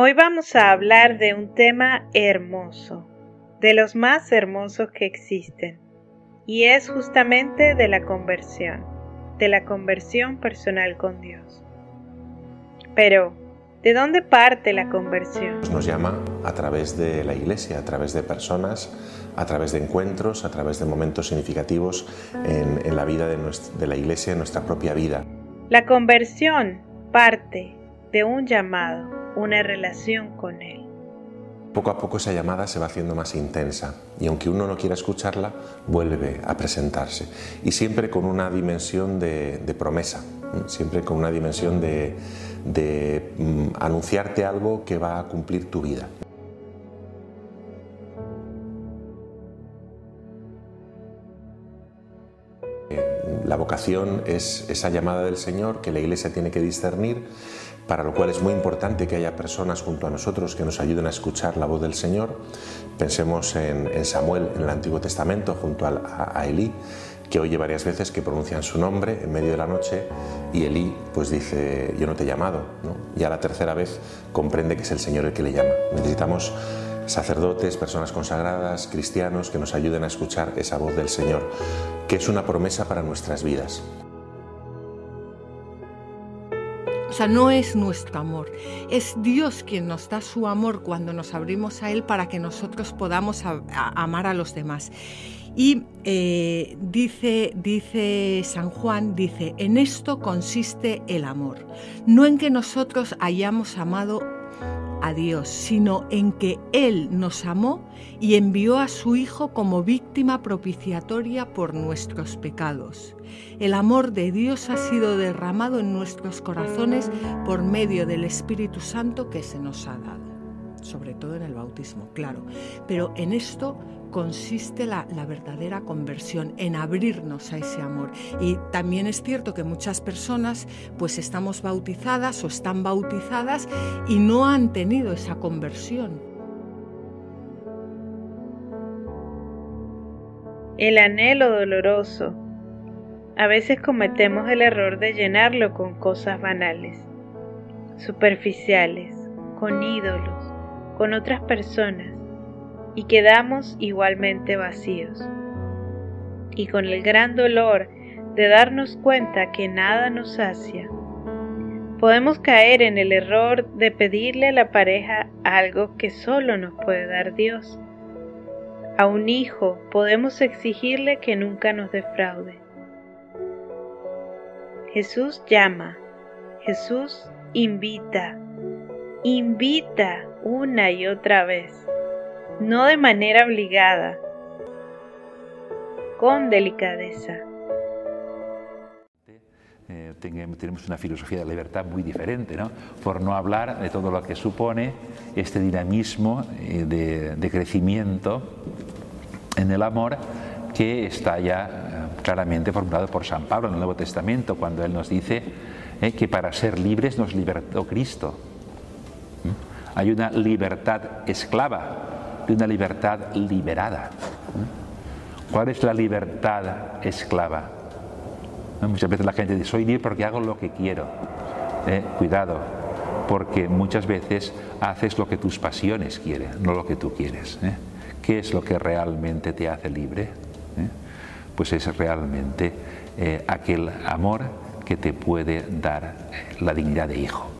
Hoy vamos a hablar de un tema hermoso, de los más hermosos que existen, y es justamente de la conversión, de la conversión personal con Dios. Pero, ¿de dónde parte la conversión? Nos llama a través de la iglesia, a través de personas, a través de encuentros, a través de momentos significativos en, la vida de, de la iglesia, en nuestra propia vida. La conversión parte de un llamado una relación con Él. Poco a poco esa llamada se va haciendo más intensa y aunque uno no quiera escucharla, vuelve a presentarse. Y siempre con una dimensión de, promesa, siempre con una dimensión de, mm, anunciarte algo que va a cumplir tu vida. La vocación es esa llamada del Señor que la Iglesia tiene que discernir para lo cual es muy importante que haya personas junto a nosotros que nos ayuden a escuchar la voz del Señor. Pensemos en, Samuel en el Antiguo Testamento junto a, Elí, que oye varias veces que pronuncian su nombre en medio de la noche y Elí pues dice yo no te he llamado. Y a la tercera vez comprende que es el Señor el que le llama. Necesitamos sacerdotes, personas consagradas, cristianos que nos ayuden a escuchar esa voz del Señor, que es una promesa para nuestras vidas. O sea, no es nuestro amor, es Dios quien nos da su amor cuando nos abrimos a Él para que nosotros podamos amar a los demás. Y eh, dice, dice San Juan, dice, en esto consiste el amor, no en que nosotros hayamos amado a Dios, sino en que Él nos amó y envió a su Hijo como víctima propiciatoria por nuestros pecados. El amor de Dios ha sido derramado en nuestros corazones por medio del Espíritu Santo que se nos ha dado, sobre todo en el bautismo, claro. Pero en esto consiste la, verdadera conversión, en abrirnos a ese amor. Y también es cierto que muchas personas pues estamos bautizadas o están bautizadas y no han tenido esa conversión. El anhelo doloroso. A veces cometemos el error de llenarlo con cosas banales, superficiales, con ídolos, con otras personas y quedamos igualmente vacíos. Y con el gran dolor de darnos cuenta que nada nos sacia, podemos caer en el error de pedirle a la pareja algo que solo nos puede dar Dios. A un hijo podemos exigirle que nunca nos defraude. Jesús llama, Jesús invita, invita una y otra vez no de manera obligada, con delicadeza. Eh, tenemos una filosofía de libertad muy diferente, ¿no? por no hablar de todo lo que supone este dinamismo eh, de, crecimiento en el amor que está ya eh, claramente formulado por San Pablo en el Nuevo Testamento, cuando él nos dice que para ser libres nos libertó Cristo. Hay una libertad esclava, de una libertad liberada. ¿Cuál es la libertad esclava? Muchas veces la gente dice, soy libre porque hago lo que quiero. Eh, cuidado, porque muchas veces haces lo que tus pasiones quieren, no lo que tú quieres. ¿eh? ¿Qué es lo que realmente te hace libre? ¿Eh? Pues es realmente aquel amor que te puede dar la dignidad de hijo.